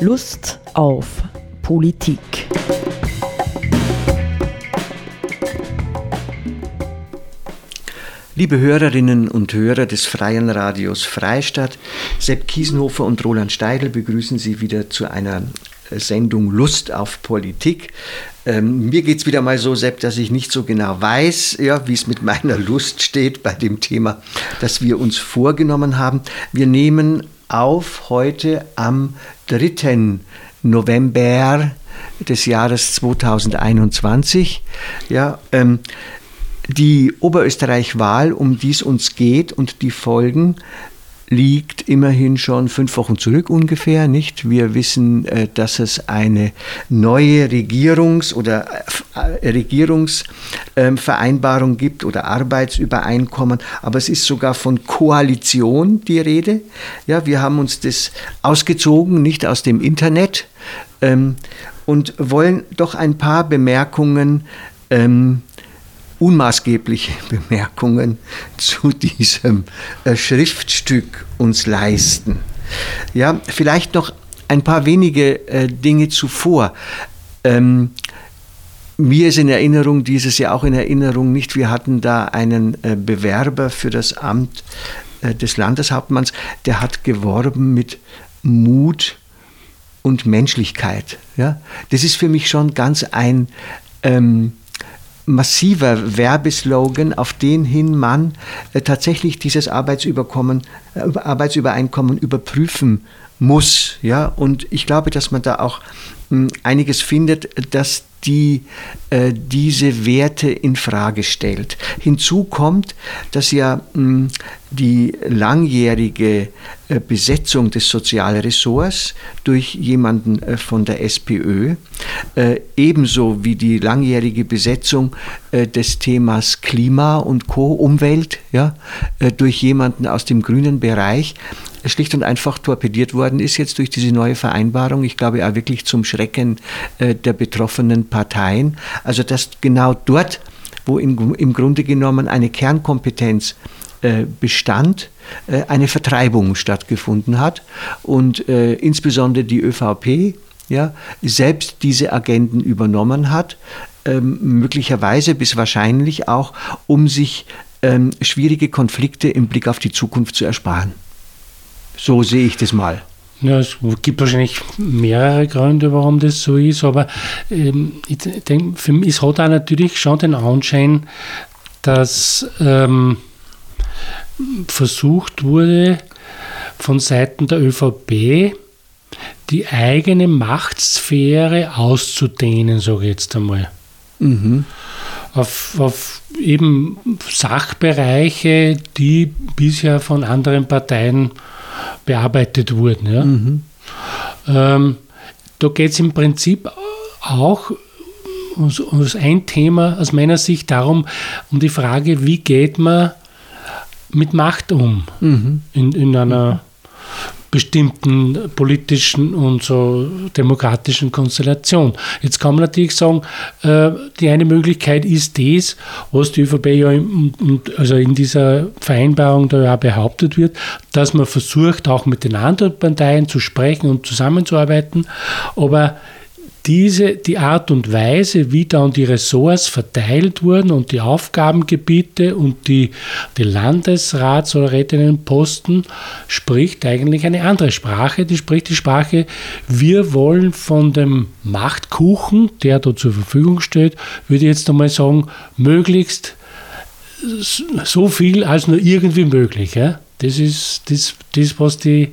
Lust auf Politik. Liebe Hörerinnen und Hörer des Freien Radios Freistadt, Sepp Kiesenhofer und Roland Steidl begrüßen Sie wieder zu einer Sendung Lust auf Politik. Ähm, mir geht es wieder mal so, Sepp, dass ich nicht so genau weiß, ja, wie es mit meiner Lust steht bei dem Thema, das wir uns vorgenommen haben. Wir nehmen auf heute am 3. November des Jahres 2021. Ja, ähm, die Oberösterreich-Wahl, um die es uns geht und die Folgen, liegt immerhin schon fünf Wochen zurück ungefähr, nicht? Wir wissen, äh, dass es eine neue Regierungs- oder äh, Regierungsvereinbarung gibt oder Arbeitsübereinkommen, aber es ist sogar von Koalition die Rede. Ja, wir haben uns das ausgezogen, nicht aus dem Internet ähm, und wollen doch ein paar Bemerkungen ähm, unmaßgebliche Bemerkungen zu diesem äh, Schriftstück uns leisten. Ja, vielleicht noch ein paar wenige äh, Dinge zuvor. Ähm, mir ist in Erinnerung, dieses Jahr auch in Erinnerung nicht, wir hatten da einen äh, Bewerber für das Amt des Landeshauptmanns, der hat geworben mit Mut und Menschlichkeit. Ja? Das ist für mich schon ganz ein ähm, massiver Werbeslogan, auf den hin man äh, tatsächlich dieses Arbeitsüberkommen, äh, Arbeitsübereinkommen überprüfen muss. Ja? Und ich glaube, dass man da auch hm, einiges findet, dass die äh, diese Werte in Frage stellt. Hinzu kommt, dass ja mh, hm, die langjährige äh, Besetzung des Sozialressorts durch jemanden äh, von der SPÖ, äh, ebenso wie die langjährige Besetzung äh, des Themas Klima und Co. Umwelt, ja, äh, durch jemanden aus dem grünen Bereich, schlicht und einfach torpediert worden ist jetzt durch diese neue Vereinbarung. Ich glaube auch wirklich zum Schrecken äh, der betroffenen Parteien. Also dass genau dort, wo im, Grunde genommen eine Kernkompetenz äh, bestand, äh, eine Vertreibung stattgefunden hat und insbesondere die ÖVP ja, selbst diese Agenden übernommen hat, ähm, möglicherweise bis wahrscheinlich auch, um sich ähm, schwierige Konflikte im Blick auf die Zukunft zu ersparen. So sehe ich das mal. Ja, es gibt wahrscheinlich mehrere Gründe, warum das so ist, aber ähm, ich denke, für mich, es hat auch natürlich schon den Anschein, dass ähm, versucht wurde, von Seiten der ÖVP die eigene Machtsphäre auszudehnen, sage ich jetzt einmal. Mhm. Auf, auf eben Sachbereiche, die bisher von anderen Parteien bearbeitet wurden. Ja. Mhm. Ähm, da geht es im Prinzip auch um, um ein Thema aus meiner Sicht darum, um die Frage, wie geht man mit Macht um mhm. in, in einer bestimmten politischen und so demokratischen Konstellation. Jetzt kann man natürlich sagen, äh, die eine Möglichkeit ist das, was die ÖVP ja in, also in dieser Vereinbarung da ja behauptet wird, dass man versucht, auch mit den anderen Parteien zu sprechen und zusammenzuarbeiten, aber diese, die Art und Weise, wie dann die Ressorts verteilt wurden und die Aufgabengebiete und die, die Landesrats- oder Rätinnenposten, spricht eigentlich eine andere Sprache. Die spricht die Sprache, wir wollen von dem Machtkuchen, der da zur Verfügung steht, würde ich jetzt einmal sagen, möglichst so viel als nur irgendwie möglich. Ja? Das ist das, das, was die,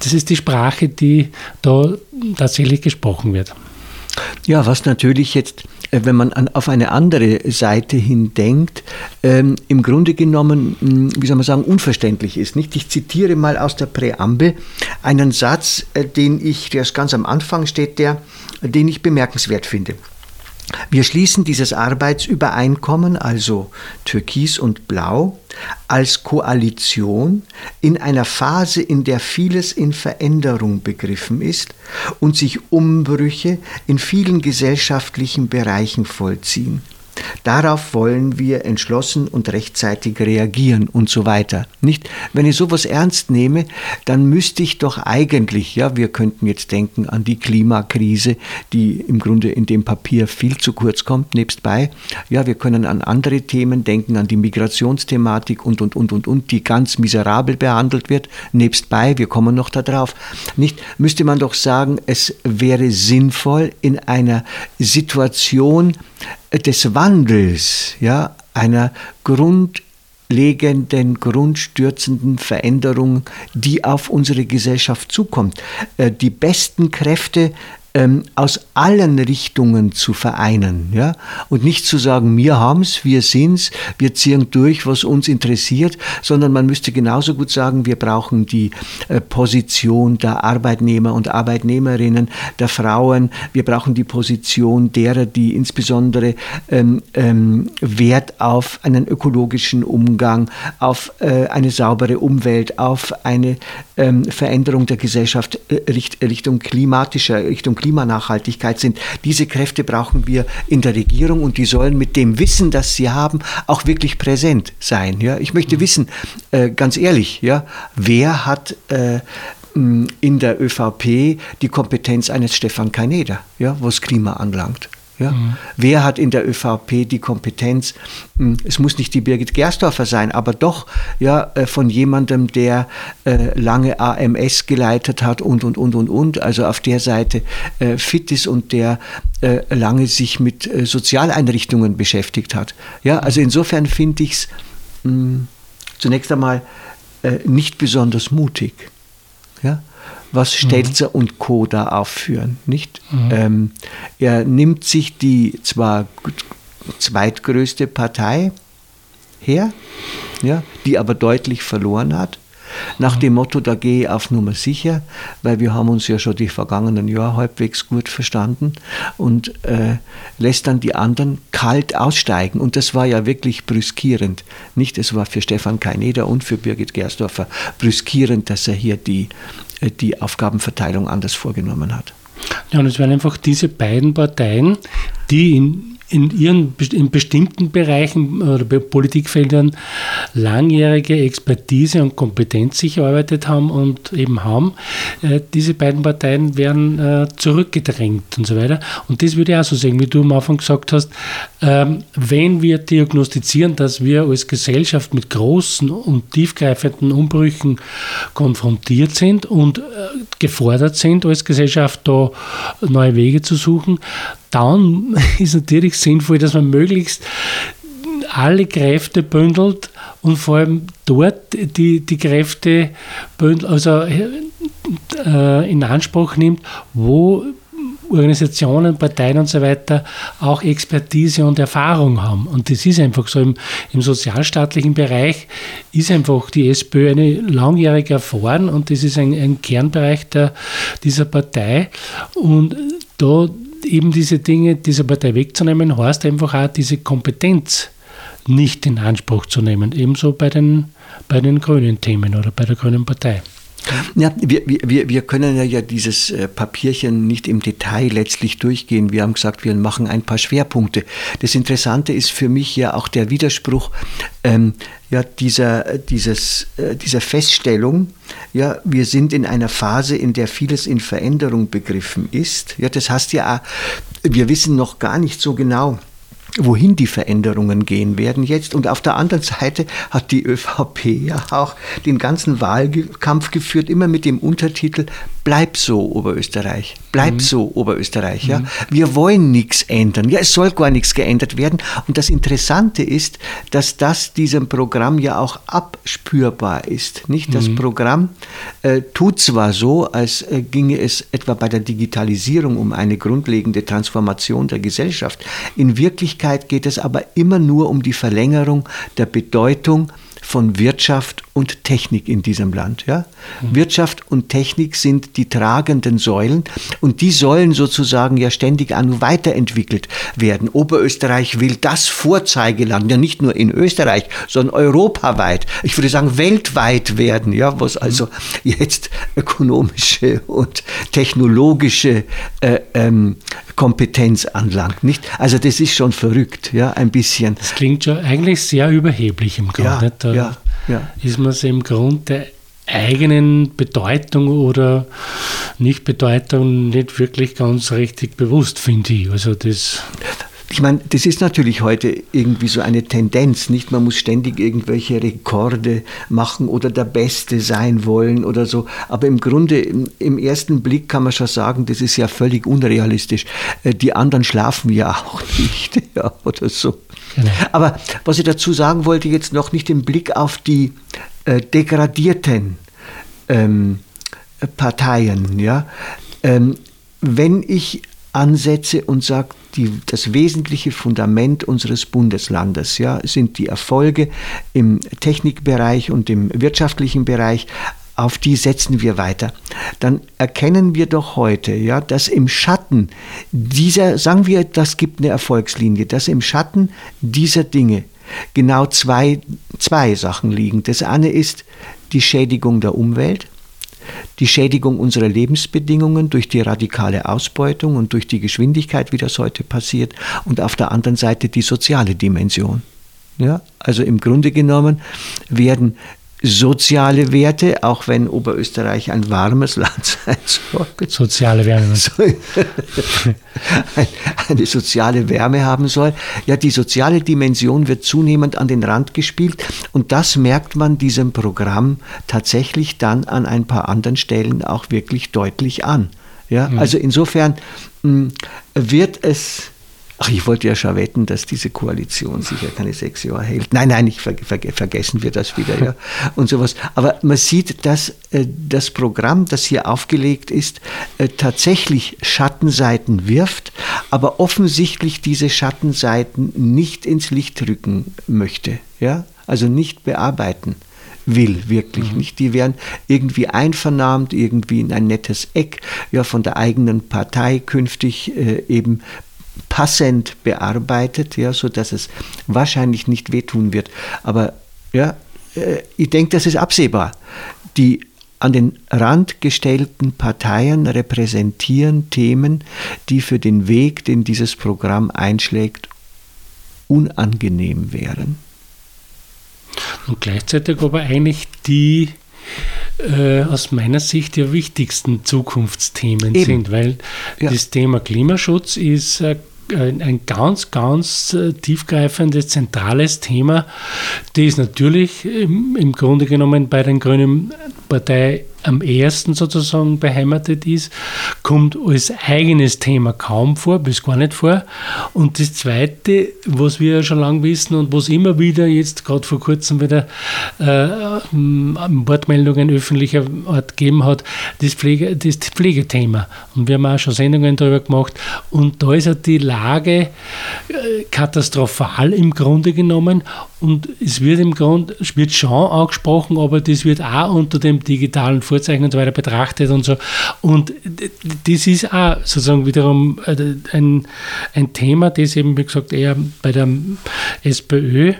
das ist die Sprache, die da tatsächlich gesprochen wird. Ja, was natürlich jetzt, äh, wenn man an, auf eine andere Seite hin denkt, ähm, im Grunde genommen, hm, wie soll man sagen, unverständlich ist. Nicht? Ich zitiere mal aus der Präambel einen Satz, äh, den ich, der ist ganz am Anfang steht, der, den ich bemerkenswert finde. Wir schließen dieses Arbeitsübereinkommen, also Türkis und Blau, als Koalition in einer Phase, in der vieles in Veränderung begriffen ist und sich Umbrüche in vielen gesellschaftlichen Bereichen vollziehen. Darauf wollen wir entschlossen und rechtzeitig reagieren und so weiter. Nicht? Wenn ich sowas ernst nehme, dann müsste ich doch eigentlich, ja, wir könnten jetzt denken an die Klimakrise, die im Grunde in dem Papier viel zu kurz kommt, nebstbei. Ja, wir können an andere Themen denken, an die Migrationsthematik und, und, und, und, und, die ganz miserabel behandelt wird, nebstbei. Wir kommen noch darauf. Nicht? Müsste man doch sagen, es wäre sinnvoll in einer Situation, des Wandels, ja, einer grundlegenden, grundstürzenden Veränderung, die auf unsere Gesellschaft zukommt. Äh, die besten Kräfte ähm, aus allen Richtungen zu vereinen. Ja? Und nicht zu sagen, wir haben es, wir sind es, wir ziehen durch, was uns interessiert, sondern man müsste genauso gut sagen, wir brauchen die äh, Position der Arbeitnehmer und Arbeitnehmerinnen, der Frauen, wir brauchen die Position derer, die insbesondere ähm, ähm, Wert auf einen ökologischen Umgang, auf äh, eine saubere Umwelt, auf eine ähm, Veränderung der Gesellschaft äh, Richtung klimatischer, Richtung Klimanachhaltigkeit sind. Diese Kräfte brauchen wir in der Regierung und die sollen mit dem Wissen, das sie haben, auch wirklich präsent sein. Ja? Ich möchte mhm. wissen, äh, ganz ehrlich, ja, wer hat äh, in der ÖVP die Kompetenz eines Stefan Kaineder, ja, was Klima anlangt? Ja? Mhm. Wer hat in der ÖVP die Kompetenz? Hm, es muss nicht die Birgit Gerstorfer sein, aber doch ja, äh, von jemandem, der äh, lange AMS geleitet hat und, und, und, und, und, also auf der Seite äh, fit ist und der äh, lange sich mit äh, Sozialeinrichtungen beschäftigt hat. Ja, also insofern finde ich es hm, zunächst einmal äh, nicht besonders mutig. Ja? Was mhm. Stelzer mhm. und Co. da aufführen. Nicht? Mhm. Ähm, er nimmt sich die zwar zweitgrößte Partei her, ja, die aber deutlich verloren hat, nach dem Motto, da gehe ich auf Nummer sicher, weil wir haben uns ja schon die vergangenen Jahre halbwegs gut verstanden und äh, lässt dann die anderen kalt aussteigen. Und das war ja wirklich brüskierend. Nicht, es war für Stefan Kaineder und für Birgit Gersdorfer brüskierend, dass er hier die, äh, die Aufgabenverteilung anders vorgenommen hat. Ja, und es waren einfach diese beiden Parteien, die in in ihren in bestimmten Bereichen oder Politikfeldern langjährige Expertise und Kompetenz sich erarbeitet haben und eben haben. Äh, diese beiden Parteien werden äh, zurückgedrängt und so weiter. Und das würde ich auch so sehen, wie du am Anfang gesagt hast, ähm, wenn wir diagnostizieren, dass wir als Gesellschaft mit großen und tiefgreifenden Umbrüchen konfrontiert sind und äh, gefordert sind, als Gesellschaft da neue Wege zu suchen, dann ist natürlich sinnvoll, dass man möglichst alle Kräfte bündelt und vor allem dort die, die Kräfte bündelt, also äh, in Anspruch nimmt, wo Organisationen, Parteien und so weiter auch Expertise und Erfahrung haben. Und das ist einfach so im, im sozialstaatlichen Bereich ist einfach die SPÖ eine langjährig erfahren und das ist ein, ein Kernbereich der, dieser Partei. Und da eben diese Dinge dieser Partei wegzunehmen, heißt einfach auch diese Kompetenz nicht in Anspruch zu nehmen. Ebenso bei den, bei den grünen Themen oder bei der Grünen Partei. Ja, wir, wir, wir können ja dieses äh, Papierchen nicht im Detail letztlich durchgehen. Wir haben gesagt, wir machen ein paar Schwerpunkte. Das Interessante ist für mich ja auch der Widerspruch ähm, ja, dieser, dieses, äh, dieser Feststellung, ja, wir sind in einer Phase, in der vieles in Veränderung begriffen ist. Ja, das heißt ja, wir wissen noch gar nicht so genau, wohin die Veränderungen gehen werden jetzt. Und auf der anderen Seite hat die ÖVP ja auch den ganzen Wahlkampf geführt, immer mit dem Untertitel Bleib so, Oberösterreich. Bleib mhm. so, Oberösterreich. Ja. Mhm. Wir wollen nichts ändern. Ja, es soll gar nichts geändert werden. Und das Interessante ist, dass das diesem Programm ja auch abspürbar ist. Nicht? Das mhm. Programm äh, tut zwar so, als äh, ginge es etwa bei der Digitalisierung um eine grundlegende Transformation der Gesellschaft. In Wirklichkeit geht es aber immer nur um die Verlängerung der Bedeutung von Wirtschaft und Technik in diesem Land. Ja? Mhm. Wirtschaft und Technik sind die tragenden Säulen und die sollen sozusagen ja ständig an weiterentwickelt werden. Oberösterreich will das Vorzeigeland, ja nicht nur in Österreich, sondern europaweit, ich würde sagen weltweit werden, ja, was also jetzt ökonomische und technologische äh, ähm, Kompetenz anlangt. Nicht? Also das ist schon verrückt, ja, ein bisschen. Das klingt schon eigentlich sehr überheblich im Grunde. Ja, ja, ja. ist man sich im Grunde der eigenen Bedeutung oder Nichtbedeutung nicht wirklich ganz richtig bewusst, finde ich. Also das ich meine, das ist natürlich heute irgendwie so eine Tendenz, nicht? Man muss ständig irgendwelche Rekorde machen oder der Beste sein wollen oder so. Aber im Grunde, im, im ersten Blick kann man schon sagen, das ist ja völlig unrealistisch. Äh, die anderen schlafen ja auch nicht, ja, oder so. Genau. Aber was ich dazu sagen wollte, jetzt noch nicht im Blick auf die äh, degradierten ähm, Parteien, ja. Ähm, wenn ich ansetze und sage, das wesentliche Fundament unseres Bundeslandes ja, sind die Erfolge im Technikbereich und im wirtschaftlichen Bereich. Auf die setzen wir weiter. Dann erkennen wir doch heute, ja, dass im Schatten dieser, sagen wir, das gibt eine Erfolgslinie, dass im Schatten dieser Dinge genau zwei, zwei Sachen liegen. Das eine ist die Schädigung der Umwelt die Schädigung unserer Lebensbedingungen durch die radikale Ausbeutung und durch die Geschwindigkeit, wie das heute passiert, und auf der anderen Seite die soziale Dimension. Ja, also im Grunde genommen werden soziale Werte, auch wenn Oberösterreich ein warmes Land sein soll. Soziale Wärme. eine soziale Wärme haben soll. Ja, die soziale Dimension wird zunehmend an den Rand gespielt und das merkt man diesem Programm tatsächlich dann an ein paar anderen Stellen auch wirklich deutlich an. Ja, mhm. also insofern mh, hm, wird es Ach, ich wollte ja schon wetten, dass diese Koalition sicher keine sechs Jahre hält. Nein, nein, ich ver ver vergessen wir das wieder, ja. Und sowas. Aber man sieht, dass äh, das Programm, das hier aufgelegt ist, äh, tatsächlich Schattenseiten wirft, aber offensichtlich diese Schattenseiten nicht ins Licht rücken möchte, ja. Also nicht bearbeiten will, wirklich mhm. nicht. Die werden irgendwie einvernahmt, irgendwie in ein nettes Eck ja, von der eigenen Partei künftig äh, eben passend bearbeitet, ja, sodass es wahrscheinlich nicht wehtun wird. Aber ja, äh, ich denke, das ist absehbar. Die an den Rand gestellten Parteien repräsentieren Themen, die für den Weg, den dieses Programm einschlägt, unangenehm wären. Und gleichzeitig aber eigentlich die äh, aus meiner Sicht die wichtigsten Zukunftsthemen Eben. sind, weil ja. das Thema Klimaschutz ist äh, ein, ganz, ganz äh, tiefgreifendes, zentrales Thema, das natürlich im, im Grunde genommen bei den Grünen Partei am ersten sozusagen beheimatet ist, kommt als eigenes Thema kaum vor, bis gar nicht vor. Und das Zweite, was wir ja schon lange wissen und was immer wieder jetzt gerade vor kurzem wieder äh, Wortmeldungen öffentlicher Art gegeben hat, das, Pflege, das Pflegethema. Und wir haben auch schon Sendungen darüber gemacht. Und da ist ja die Lage äh, katastrophal im Grunde genommen. Und es wird im Grunde, es wird schon angesprochen, aber das wird auch unter dem digitalen Vorzeichen und so weiter betrachtet und so. Und das ist auch sozusagen wiederum äh, ein, ein Thema, das eben, wie gesagt, eher bei der SPÖ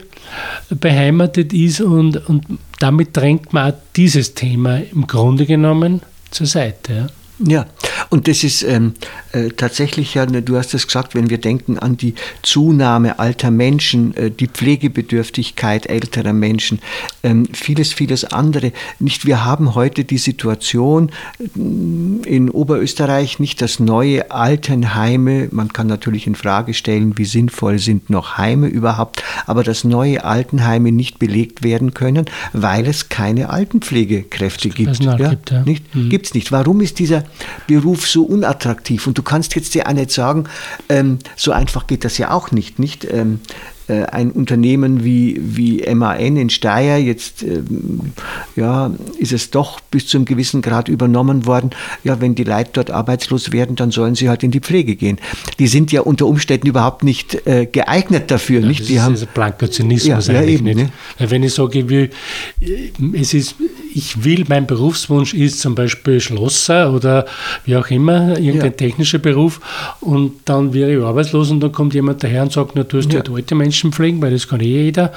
beheimatet ist und, und damit drängt man auch dieses Thema im Grunde genommen zur Seite. Ja. Ja, und das ist ähm, äh, tatsächlich ja, ne, du hast es gesagt, wenn wir denken an die Zunahme alter Menschen, äh, die Pflegebedürftigkeit älterer Menschen, ähm, vieles, vieles andere. Nicht, wir haben heute die Situation äh, in Oberösterreich nicht das neue Altenheime. Man kann natürlich in Frage stellen, wie sinnvoll sind noch Heime überhaupt, aber dass neue Altenheime nicht belegt werden können, weil es keine Altenpflegekräfte gibt. Ja? gibt ja. Nicht? Mhm. Gibt es nicht. Warum ist dieser Beruf so unattraktiv. Und du kannst jetzt dir auch nicht sagen, ähm, so einfach geht das ja auch nicht. nicht? Ähm, äh, ein Unternehmen wie, wie MAN in Steyr, jetzt ähm, ja, ist es doch bis zu einem gewissen Grad übernommen worden. Ja, wenn die Leute dort arbeitslos werden, dann sollen sie halt in die Pflege gehen. Die sind ja unter Umständen überhaupt nicht äh, geeignet dafür. Ja, nicht? Das die ist haben, also blanker Zynismus ja, eigentlich ja, eben. Ne? Wenn ich sage, ich will, es ist, ich will, mein Berufswunsch ist zum Beispiel Schlosser oder wie auch immer, irgendein ja. technischer Beruf und dann wäre ich arbeitslos und dann kommt jemand daher und sagt, na, du hast ja. halt alte Menschen pflegen, weil das kann eh jeder.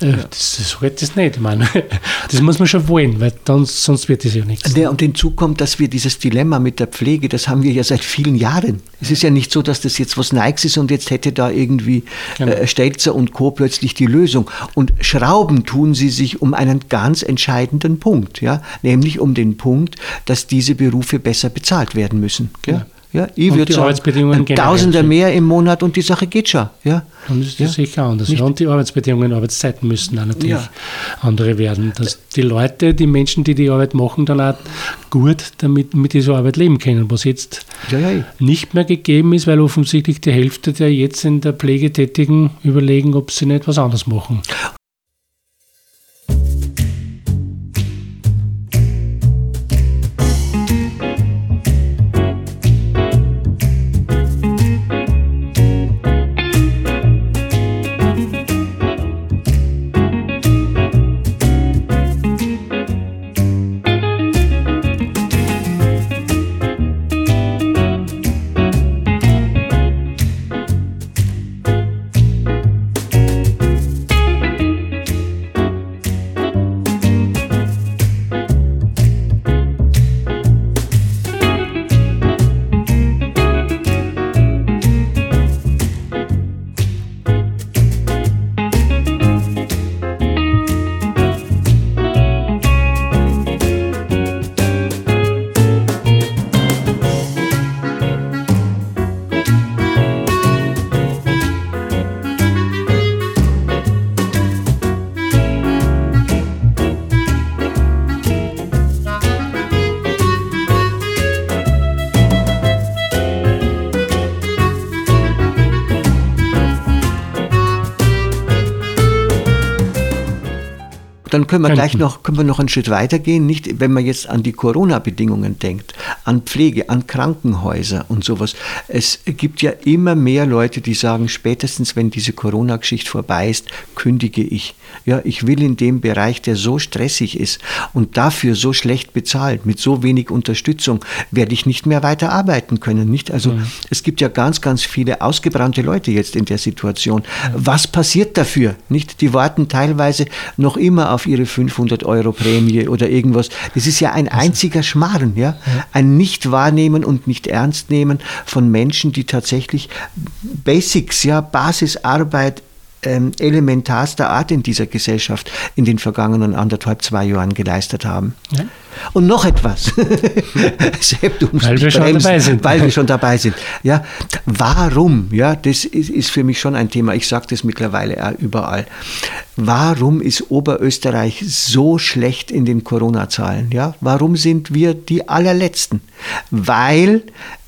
Äh, das, das halt das nicht. Ich meine, das muss man schon wollen, weil dann, sonst wird das ja nichts. Ja, und hinzu kommt, dass wir dieses Dilemma mit der Pflege, das haben wir ja seit vielen Jahren. Es ist ja nicht so, dass das jetzt was Nikes ist und jetzt hätte da irgendwie genau. äh, Stelzer und Co. plötzlich die Lösung. Und Schrauben tun sie sich um einen ganz entscheidenden Punkt, ja, nämlich um den Punkt, dass diese Berufe besser bezahlt werden müssen. Ja. Ja, ich würde sagen, Tausender mehr im Monat und die Sache geht schon. Ja. Und das ist ja. sicher anders. Ja, und die Arbeitsbedingungen, Arbeitszeiten müssen auch natürlich ja. andere werden. Dass die Leute, die Menschen, die die Arbeit machen, dann auch gut damit mit dieser Arbeit leben können, was jetzt ja, nicht mehr gegeben ist, weil offensichtlich die Hälfte der jetzt in der Pflege Tätigen überlegen, ob sie nicht was anderes machen. Dann können wir gleich noch, können wir noch einen Schritt weitergehen, nicht, wenn man jetzt an die Corona-Bedingungen denkt, an Pflege, an Krankenhäuser und sowas. Es gibt ja immer mehr Leute, die sagen, spätestens wenn diese Corona-Geschichte vorbei ist, kündige ich. Ja, ich will in dem Bereich, der so stressig ist und dafür so schlecht bezahlt, mit so wenig Unterstützung, werde ich nicht mehr weiter arbeiten können. Nicht? Also mhm. es gibt ja ganz, ganz viele ausgebrannte Leute jetzt in der Situation. Was passiert dafür? Nicht? Die warten teilweise noch immer auf ihre 500 Euro Prämie oder irgendwas. Das ist ja ein einziger Schmarrn, ja? Ein Nicht-Wahrnehmen und Nicht-Ernst-Nehmen von Menschen, die tatsächlich Basics, ja, Basisarbeit ähm, elementarster Art in dieser Gesellschaft in den vergangenen anderthalb, zwei Jahren geleistet haben. Ja. Und noch etwas, Sepp, du musst weil wir bremsen, schon dabei sind. Weil wir schon dabei sind. Ja, warum? Ja, das ist, ist für mich schon ein Thema. Ich sage das mittlerweile auch überall. Warum ist Oberösterreich so schlecht in den Corona-Zahlen? Ja, warum sind wir die allerletzten? Weil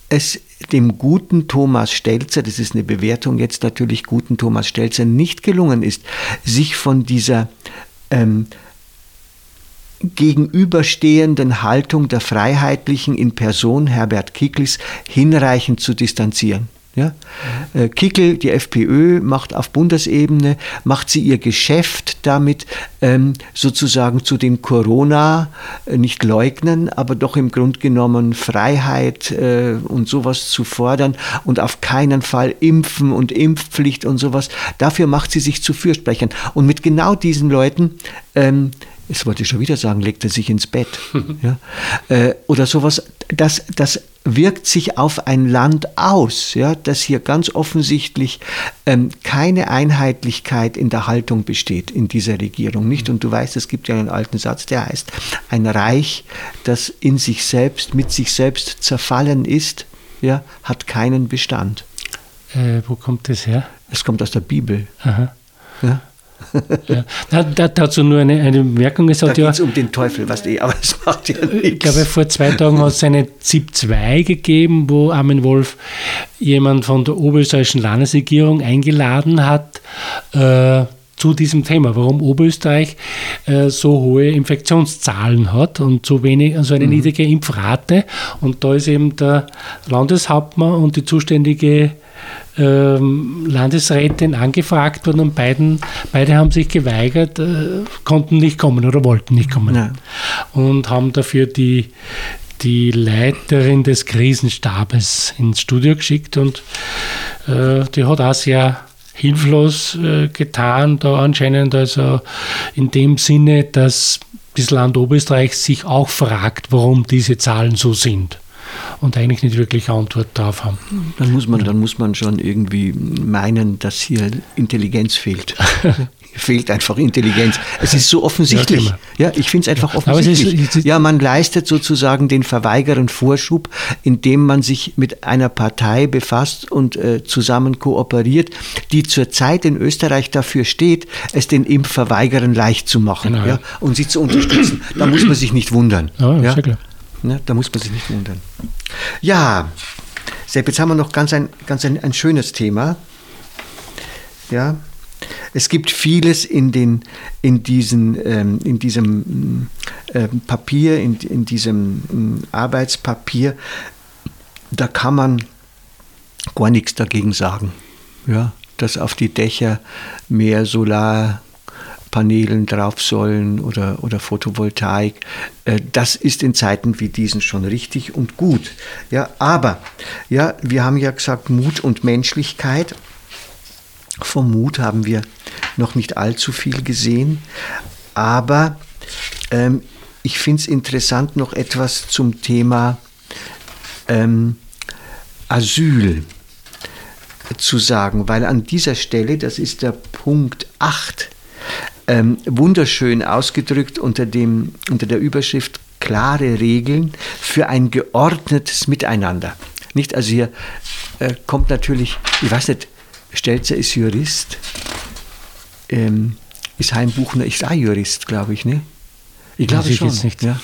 es dem guten Thomas Stelzer, das ist eine Bewertung jetzt natürlich, guten Thomas Stelzer nicht gelungen ist, sich von dieser ähm, gegenüberstehenden Haltung der Freiheitlichen in Person Herbert Kickls hinreichend zu distanzieren. Ja? Äh, Kickel, die FPÖ, macht auf Bundesebene, macht sie ihr Geschäft damit, ähm, sozusagen zu den Corona äh, nicht leugnen, aber doch im Grunde genommen Freiheit äh, und sowas zu fordern und auf keinen Fall impfen und Impfpflicht und sowas. Dafür macht sie sich zu Fürsprechern. Und mit genau diesen Leuten das wollte ich schon wieder sagen, legt er sich ins Bett. ja? Äh, oder sowas, das, das wirkt sich auf ein Land aus, ja, dass hier ganz offensichtlich ähm, keine Einheitlichkeit in der Haltung besteht in dieser Regierung. Nicht? Und du weißt, es gibt ja einen alten Satz, der heißt, ein Reich, das in sich selbst, mit sich selbst zerfallen ist, ja, hat keinen Bestand. Äh, wo kommt das her? Es kommt aus der Bibel. Aha. Ja? Ja. Da, da, dazu nur eine, eine Bemerkung. Es da hat geht ja, es um den Teufel, was die, aber das macht ja nichts. ich glaube, vor zwei Tagen hat es eine ZIP 2 gegeben, wo Armin Wolf jemand von der oberösterreichischen Landesregierung eingeladen hat, äh, zu diesem Thema, warum Oberösterreich äh, so hohe Infektionszahlen hat und so wenig, also eine mhm. niedrige Impfrate. Und da ist eben der Landeshauptmann und die zuständige Landesrätin angefragt worden und beiden, beide haben sich geweigert, äh, konnten nicht kommen oder wollten nicht kommen. Ja. Und haben dafür die, die Leiterin des Krisenstabes ins Studio geschickt und äh, die hat auch sehr hilflos äh, getan, da anscheinend also in dem Sinne, dass das Land Oberösterreich sich auch fragt, warum diese Zahlen so sind und eigentlich nicht wirklich Antwort darauf haben. Dann muss man, dann muss man schon irgendwie meinen, dass hier Intelligenz fehlt. fehlt einfach Intelligenz. Es ist so offensichtlich. Ja, ja ich finde es einfach offensichtlich. Es ist, ja, man leistet sozusagen den Verweigerern Vorschub, indem man sich mit einer Partei befasst und äh, zusammen kooperiert, die zurzeit in Österreich dafür steht, es den Impfverweigerern leicht zu machen genau, ja, und sie zu unterstützen. Da muss man sich nicht wundern. Ja, ja? klar. Ne, da muss man sich nicht wundern. Ja, Sepp, jetzt haben wir noch ganz ein, ganz ein, ein schönes Thema. Ja, es gibt vieles in, den, in, diesen, ähm, in diesem äh, Papier, in, in diesem äh, Arbeitspapier, da kann man gar nichts dagegen sagen. Ja, dass auf die Dächer mehr Solar Panelen drauf sollen oder, oder Photovoltaik. Äh, das ist in Zeiten wie diesen schon richtig und gut. Ja, aber ja, wir haben ja gesagt Mut und Menschlichkeit. Vom Mut haben wir noch nicht allzu viel gesehen, aber ähm, ich finde es interessant noch etwas zum Thema ähm, Asyl zu sagen, weil an dieser Stelle, das ist der Punkt 8 ähm, wunderschön ausgedrückt unter, dem, unter der Überschrift klare Regeln für ein geordnetes Miteinander. Nicht, also hier äh, kommt natürlich, ich weiß nicht, Stelzer ist Jurist, ähm, ist Heimbuchner, ist auch Jurist, glaube ich, ne? Ich glaube schon. Nicht. Ja.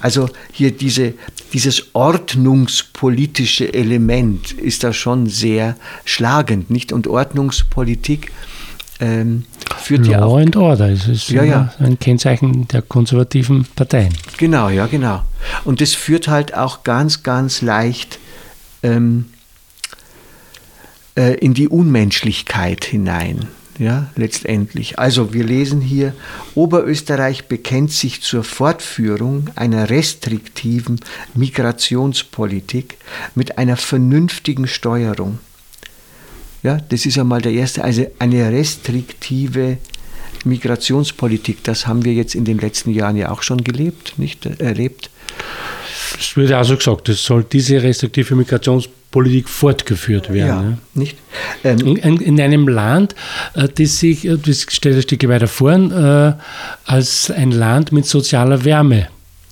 Also hier diese, dieses ordnungspolitische Element ist da schon sehr schlagend, nicht? Und Ordnungspolitik ähm, führt Law ja auch. and Order, das ist ja, ja. ein Kennzeichen der konservativen Parteien. Genau, ja, genau. Und das führt halt auch ganz, ganz leicht ähm, äh, in die Unmenschlichkeit hinein. Ja, letztendlich. Also wir lesen hier, Oberösterreich bekennt sich zur Fortführung einer restriktiven Migrationspolitik mit einer vernünftigen Steuerung. Ja, das ist einmal der erste, also eine restriktive Migrationspolitik. Das haben wir jetzt in den letzten Jahren ja auch schon gelebt, nicht erlebt. Es wird also gesagt, es soll diese restriktive Migrationspolitik fortgeführt werden. Ja, ja. nicht? Ähm, in, in, einem Land, äh, das sich, äh, das stellt ein Stück weiter vor, äh, als ein Land mit sozialer Wärme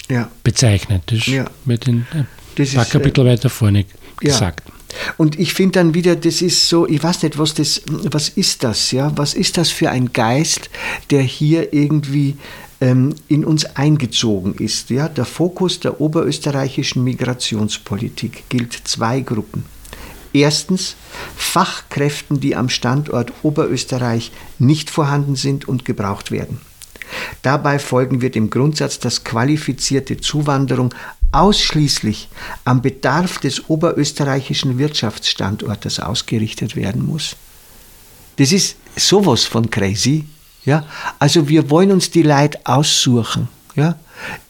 ja. bezeichnet. Das ja. wird in ein paar Kapitel weiter vorne gesagt. Und ich finde dann wieder, das ist so, ich weiß nicht, was das, was ist das, ja? Was ist das für ein Geist, der hier irgendwie ähm, in uns eingezogen ist? Ja? Der Fokus der oberösterreichischen Migrationspolitik gilt zwei Gruppen. Erstens Fachkräften, die am Standort Oberösterreich nicht vorhanden sind und gebraucht werden. Dabei folgen wir dem Grundsatz, dass qualifizierte Zuwanderung ausschließlich am Bedarf des oberösterreichischen Wirtschaftsstandortes ausgerichtet werden muss. Das ist sowas von crazy. Ja? Also wir wollen uns die Leute aussuchen, ja?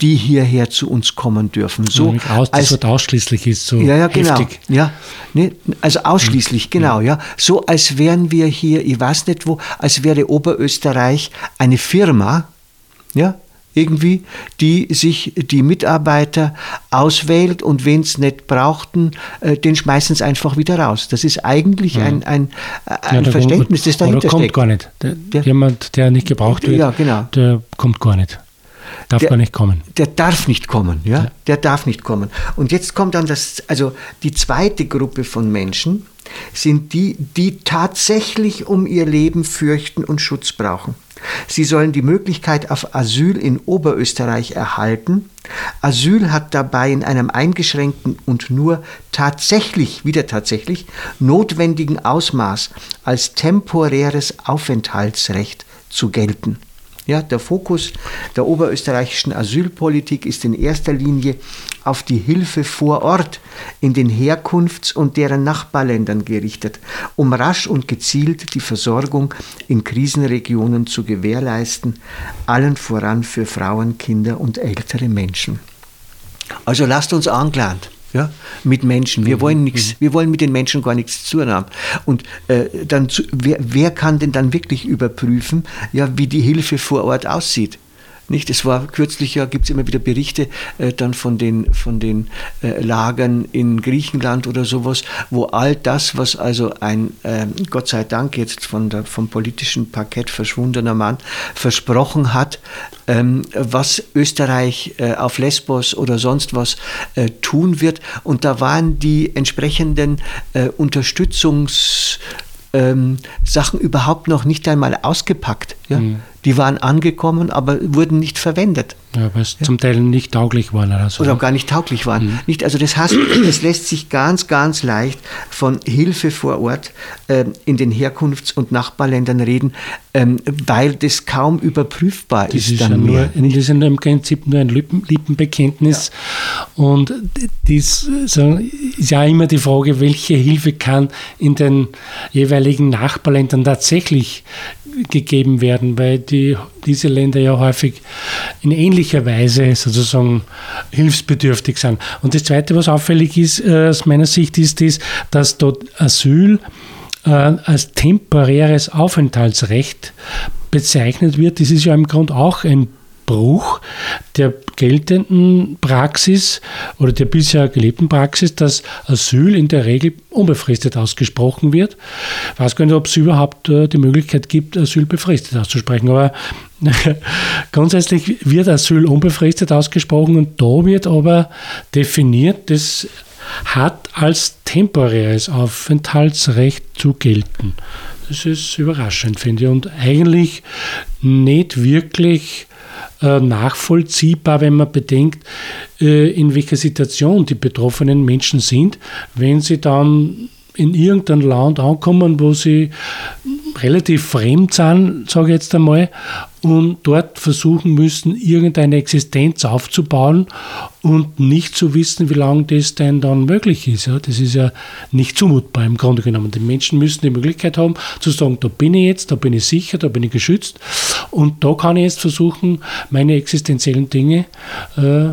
die hierher zu uns kommen dürfen. So ja, aus, das als, Wort ausschließlich ist so ja, ja, genau, heftig. Ja, ne, also ausschließlich, mhm. genau. Ja. So als wären wir hier, ich weiß nicht wo, als wäre Oberösterreich eine Firma, ja, irgendwie, die sich die Mitarbeiter auswählt und wen es nicht brauchten, äh, den schmeißen sie einfach wieder raus. Das ist eigentlich ein, ein, ein ja, Verständnis, das dahinter oder kommt steckt. gar nicht. Der, der, jemand, der nicht gebraucht wird, ja, genau. der kommt gar nicht. Darf der, gar nicht kommen. Der darf nicht kommen, ja? ja? Der darf nicht kommen. Und jetzt kommt dann das, also die zweite Gruppe von Menschen sind die, die tatsächlich um ihr Leben fürchten und Schutz brauchen. Sie sollen die Möglichkeit auf Asyl in Oberösterreich erhalten. Asyl hat dabei in einem eingeschränkten und nur tatsächlich, wieder tatsächlich, notwendigen Ausmaß als temporäres Aufenthaltsrecht zu gelten. Ja, der Fokus der oberösterreichischen Asylpolitik ist in erster Linie auf die Hilfe vor Ort in den Herkunfts- und deren Nachbarländern gerichtet, um rasch und gezielt die Versorgung in Krisenregionen zu gewährleisten, allen voran für Frauen, Kinder und ältere Menschen. Also lasst uns anklagen ja, mit Menschen. Wir mhm. wollen nichts, mhm. wir wollen mit den Menschen gar nichts zu haben. Und äh, dann, wer, wer kann denn dann wirklich überprüfen, ja, wie die Hilfe vor Ort aussieht? Nicht? Es war kürzlich ja, gibt es immer wieder Berichte äh, dann von den, von den äh, Lagern in Griechenland oder sowas, wo all das, was also ein, äh, Gott sei Dank jetzt von der, vom politischen Parkett verschwundener Mann versprochen hat, ähm, was Österreich äh, auf Lesbos oder sonst was äh, tun wird. Und da waren die entsprechenden äh, Unterstützungs ähm, Sachen überhaupt noch nicht einmal ausgepackt. Ja? Mhm. Die waren angekommen, aber wurden nicht verwendet. Ja, weil es ja. zum Teil nicht tauglich waren oder so. Oder auch gar nicht tauglich waren. Mhm. Nicht, also das heißt, es lässt sich ganz, ganz leicht von Hilfe vor Ort äh, in den Herkunfts- und Nachbarländern reden, ähm, weil das kaum überprüfbar das ist. ist dann ja mehr, nur, das ist im Prinzip nur ein Lippen, Lippenbekenntnis. Ja. Und das so, ist ja immer die Frage, welche Hilfe kann in den jeweiligen Nachbarländern tatsächlich gegeben werden, weil die, diese Länder ja häufig in ähnlicher Weise sozusagen hilfsbedürftig sind. Und das Zweite, was auffällig ist äh, aus meiner Sicht, ist das, dass dort Asyl äh, als temporäres Aufenthaltsrecht bezeichnet wird. Das ist ja im Grunde auch ein Bruch der geltenden Praxis oder der bisher gelebten Praxis, dass Asyl in der Regel unbefristet ausgesprochen wird. Ich weiß gar nicht, ob es überhaupt äh, die Möglichkeit gibt, Asyl befristet auszusprechen, aber grundsätzlich wird Asyl unbefristet ausgesprochen und da wird aber definiert, das hat als temporäres Aufenthaltsrecht zu gelten. Das ist überraschend, finde ich, und eigentlich nicht wirklich nachvollziehbar, wenn man bedenkt, äh, in welcher Situation die betroffenen Menschen sind, wenn sie dann in irgendein Land ankommen, wo sie relativ fremd sind, sage ich jetzt einmal, und dort versuchen müssen, irgendeine Existenz aufzubauen und nicht zu wissen, wie lange das denn dann möglich ist. Ja, das ist ja nicht zumutbar im Grunde genommen. Die Menschen müssen die Möglichkeit haben zu sagen, da bin ich jetzt, da bin ich sicher, da bin ich geschützt und da kann ich jetzt versuchen, meine existenziellen Dinge äh,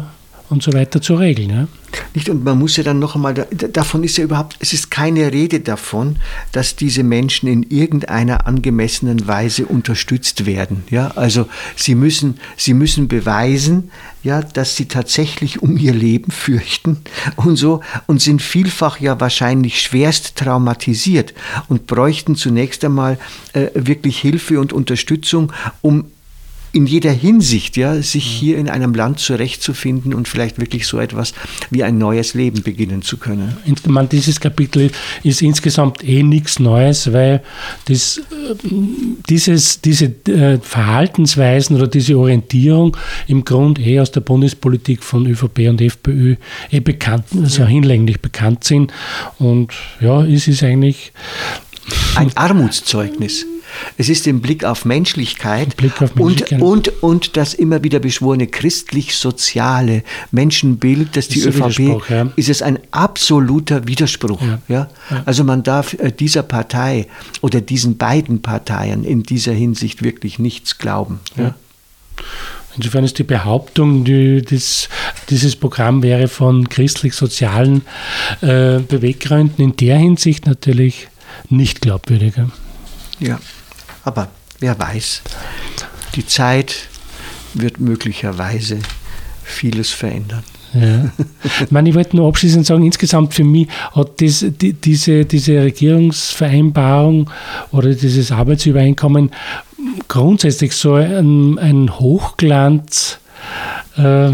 und so weiter zu regeln. Ja. Nicht? Und man muss ja dann noch einmal, davon ist ja überhaupt, es ist keine Rede davon, dass diese Menschen in irgendeiner angemessenen Weise unterstützt werden. Ja? Also sie müssen, sie müssen beweisen, ja, dass sie tatsächlich um ihr Leben fürchten und so und sind vielfach ja wahrscheinlich schwerst traumatisiert und bräuchten zunächst einmal äh, wirklich Hilfe und Unterstützung, um in jeder Hinsicht, ja, sich hier in einem Land zurechtzufinden und vielleicht wirklich so etwas wie ein neues Leben beginnen zu können. Man, dieses Kapitel ist insgesamt eh nichts Neues, weil das, äh, dieses, diese äh, Verhaltensweisen oder diese Orientierung im Grunde eh aus der Bundespolitik von ÖVP und FPÖ eh bekannt, also hinlänglich bekannt sind. Und ja, es ist eigentlich ein Armutszeugnis. Es ist im Blick auf Menschlichkeit, Blick auf Menschlichkeit. Und, und, und das immer wieder beschworene christlich-soziale Menschenbild, das die ist ÖVP, ja. ist es ein absoluter Widerspruch. Ja. ja. Also man darf äh, dieser Partei oder diesen beiden Parteien in dieser Hinsicht wirklich nichts glauben. Ja. Insofern ist die Behauptung, die, das, dieses Programm wäre von christlich-sozialen äh, Beweggründen in der Hinsicht natürlich nicht glaubwürdiger. Ja. Aber wer weiß, die Zeit wird möglicherweise vieles verändern. Ja. Ich, meine, ich wollte nur abschließend sagen, insgesamt für mich hat das, die, diese, diese Regierungsvereinbarung oder dieses Arbeitsübereinkommen grundsätzlich so ein, ein Hochglanz. Äh,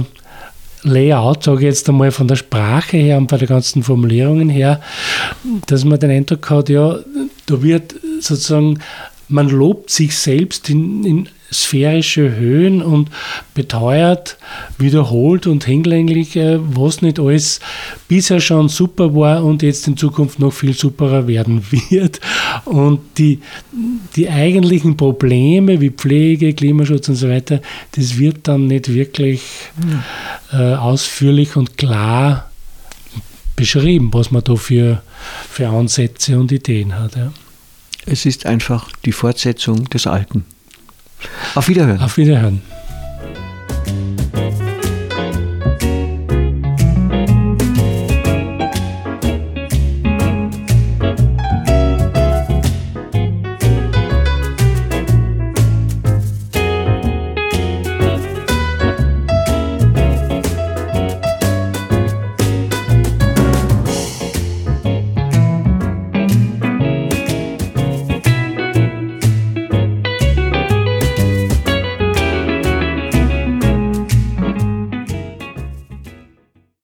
Layout, sage ich jetzt einmal von der Sprache her und bei den ganzen Formulierungen her, dass man den Eindruck hat, ja, da wird sozusagen man lobt sich selbst in, in sphärische Höhen und beteuert, wiederholt und hinlänglich, äh, was nicht alles bisher schon super war und jetzt in Zukunft noch viel superer werden wird. Und die, die eigentlichen Probleme wie Pflege, Klimaschutz und so weiter, das wird dann nicht wirklich äh, ausführlich und klar beschrieben, was man da für, für Ansätze und Ideen hat. Ja. Es ist einfach die Fortsetzung des Alten. Auf Wiederhören. Auf Wiederhören.